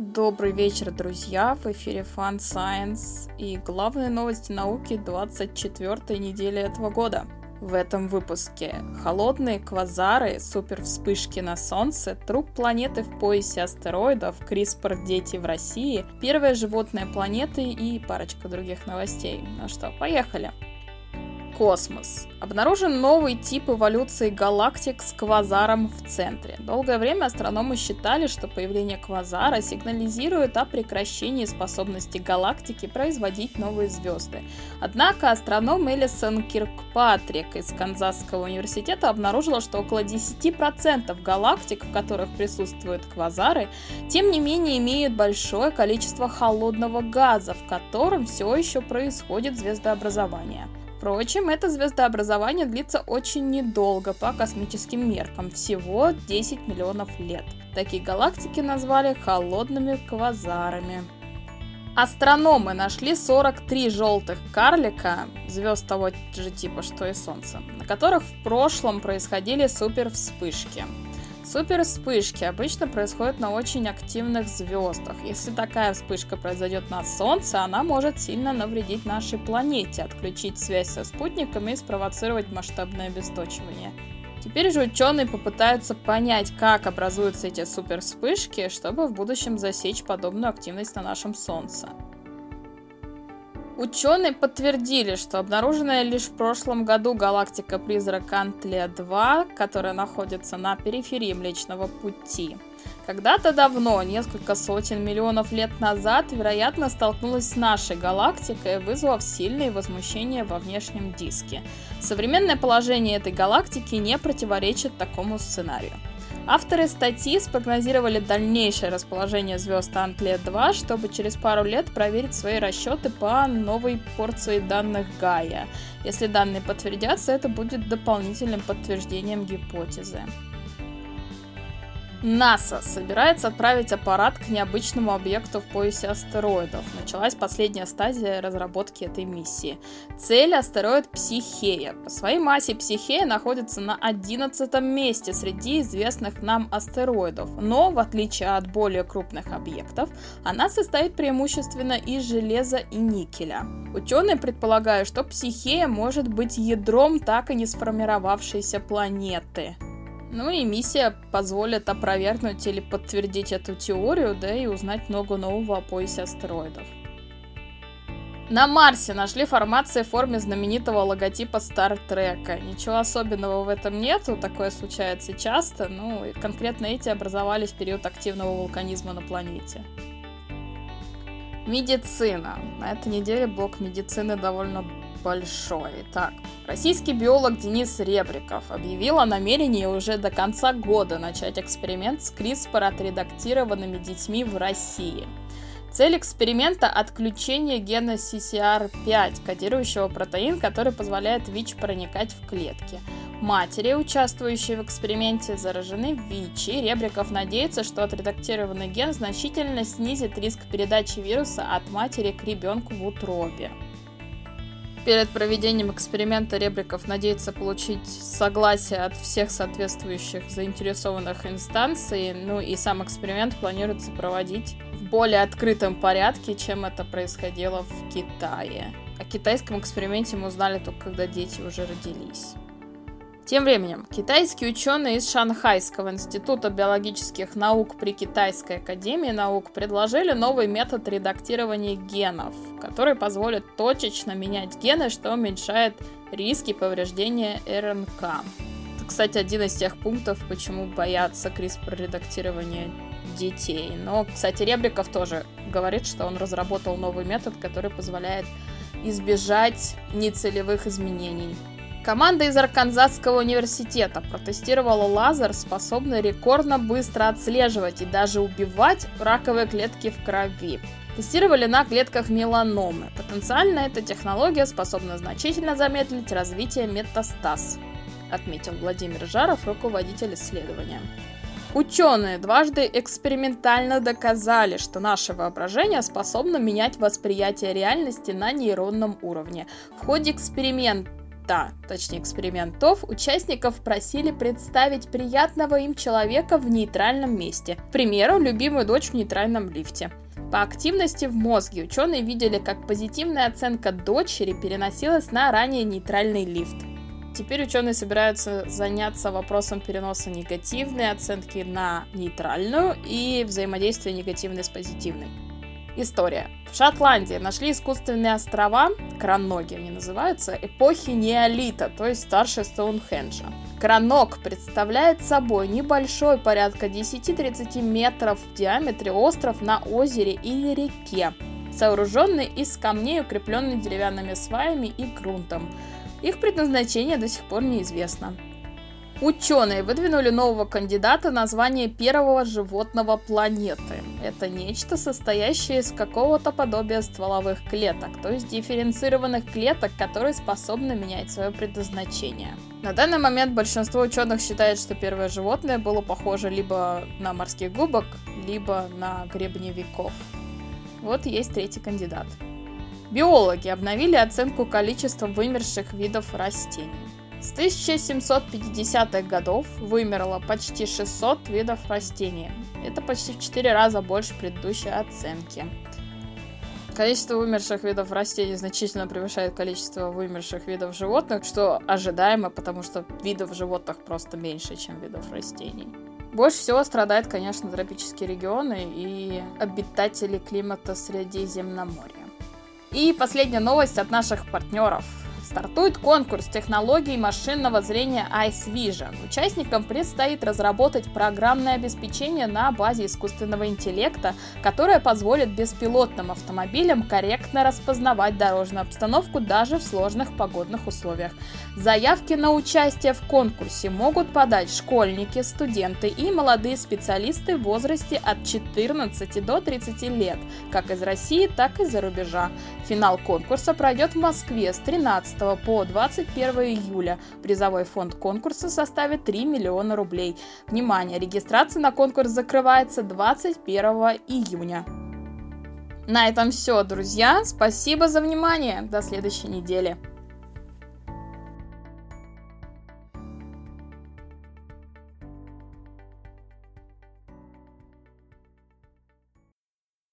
Добрый вечер, друзья! В эфире Fun Science и главные новости науки 24 недели этого года. В этом выпуске холодные квазары, супер вспышки на Солнце, труп планеты в поясе астероидов, CRISPR дети в России, первая животная планеты и парочка других новостей. Ну что, поехали! Космос. Обнаружен новый тип эволюции галактик с квазаром в центре. Долгое время астрономы считали, что появление квазара сигнализирует о прекращении способности галактики производить новые звезды. Однако астроном Элисон Киркпатрик из Канзасского университета обнаружила, что около 10% галактик, в которых присутствуют квазары, тем не менее имеют большое количество холодного газа, в котором все еще происходит звездообразование. Впрочем, это звездообразование длится очень недолго по космическим меркам, всего 10 миллионов лет. Такие галактики назвали холодными квазарами. Астрономы нашли 43 желтых карлика, звезд того же типа, что и Солнце, на которых в прошлом происходили супервспышки. Супер вспышки обычно происходят на очень активных звездах. Если такая вспышка произойдет на Солнце, она может сильно навредить нашей планете, отключить связь со спутниками и спровоцировать масштабное обесточивание. Теперь же ученые попытаются понять, как образуются эти супер вспышки, чтобы в будущем засечь подобную активность на нашем Солнце. Ученые подтвердили, что обнаруженная лишь в прошлом году галактика-призрак Антлия-2, которая находится на периферии Млечного Пути, когда-то давно, несколько сотен миллионов лет назад, вероятно, столкнулась с нашей галактикой, вызвав сильные возмущения во внешнем диске. Современное положение этой галактики не противоречит такому сценарию. Авторы статьи спрогнозировали дальнейшее расположение звезд Антлия-2, чтобы через пару лет проверить свои расчеты по новой порции данных Гая. Если данные подтвердятся, это будет дополнительным подтверждением гипотезы. НАСА собирается отправить аппарат к необычному объекту в поясе астероидов. Началась последняя стадия разработки этой миссии. Цель – астероид Психея. По своей массе Психея находится на 11 месте среди известных нам астероидов, но, в отличие от более крупных объектов, она состоит преимущественно из железа и никеля. Ученые предполагают, что Психея может быть ядром так и не сформировавшейся планеты. Ну и миссия позволит опровергнуть или подтвердить эту теорию, да и узнать много нового о поясе астероидов. На Марсе нашли формации в форме знаменитого логотипа Стартрека. Ничего особенного в этом нету, такое случается часто, ну и конкретно эти образовались в период активного вулканизма на планете. Медицина. На этой неделе блок медицины довольно большой. Так, российский биолог Денис Ребриков объявил о намерении уже до конца года начать эксперимент с CRISPR отредактированными детьми в России. Цель эксперимента – отключение гена CCR5, кодирующего протеин, который позволяет ВИЧ проникать в клетки. Матери, участвующие в эксперименте, заражены ВИЧ, и Ребриков надеется, что отредактированный ген значительно снизит риск передачи вируса от матери к ребенку в утробе. Перед проведением эксперимента Ребриков надеется получить согласие от всех соответствующих заинтересованных инстанций, ну и сам эксперимент планируется проводить в более открытом порядке, чем это происходило в Китае. О китайском эксперименте мы узнали только когда дети уже родились. Тем временем, китайские ученые из Шанхайского института биологических наук при Китайской академии наук предложили новый метод редактирования генов, который позволит точечно менять гены, что уменьшает риски повреждения РНК. Это, кстати, один из тех пунктов, почему боятся CRISPR-редактирования детей. Но, кстати, Ребриков тоже говорит, что он разработал новый метод, который позволяет избежать нецелевых изменений Команда из Арканзасского университета протестировала лазер, способный рекордно быстро отслеживать и даже убивать раковые клетки в крови. Тестировали на клетках меланомы. Потенциально эта технология способна значительно замедлить развитие метастаз, отметил Владимир Жаров, руководитель исследования. Ученые дважды экспериментально доказали, что наше воображение способно менять восприятие реальности на нейронном уровне. В ходе эксперимента эксперимента, точнее экспериментов, участников просили представить приятного им человека в нейтральном месте. К примеру, любимую дочь в нейтральном лифте. По активности в мозге ученые видели, как позитивная оценка дочери переносилась на ранее нейтральный лифт. Теперь ученые собираются заняться вопросом переноса негативной оценки на нейтральную и взаимодействия негативной с позитивной. История. В Шотландии нашли искусственные острова, кроноги они называются, эпохи неолита, то есть старше Стоунхенджа. Кранок представляет собой небольшой, порядка 10-30 метров в диаметре остров на озере или реке, сооруженный из камней, укрепленный деревянными сваями и грунтом. Их предназначение до сих пор неизвестно. Ученые выдвинули нового кандидата на звание первого животного планеты. Это нечто, состоящее из какого-то подобия стволовых клеток, то есть дифференцированных клеток, которые способны менять свое предназначение. На данный момент большинство ученых считает, что первое животное было похоже либо на морских губок, либо на гребневиков. Вот есть третий кандидат. Биологи обновили оценку количества вымерших видов растений. С 1750-х годов вымерло почти 600 видов растений. Это почти в 4 раза больше предыдущей оценки. Количество вымерших видов растений значительно превышает количество вымерших видов животных, что ожидаемо, потому что видов животных просто меньше, чем видов растений. Больше всего страдают, конечно, тропические регионы и обитатели климата Средиземноморья. И последняя новость от наших партнеров – Стартует конкурс технологий машинного зрения Ice Vision. Участникам предстоит разработать программное обеспечение на базе искусственного интеллекта, которое позволит беспилотным автомобилям корректно распознавать дорожную обстановку даже в сложных погодных условиях. Заявки на участие в конкурсе могут подать школьники, студенты и молодые специалисты в возрасте от 14 до 30 лет, как из России, так и за рубежа. Финал конкурса пройдет в Москве с 13 по 21 июля. Призовой фонд конкурса составит 3 миллиона рублей. Внимание, регистрация на конкурс закрывается 21 июня. На этом все, друзья. Спасибо за внимание. До следующей недели.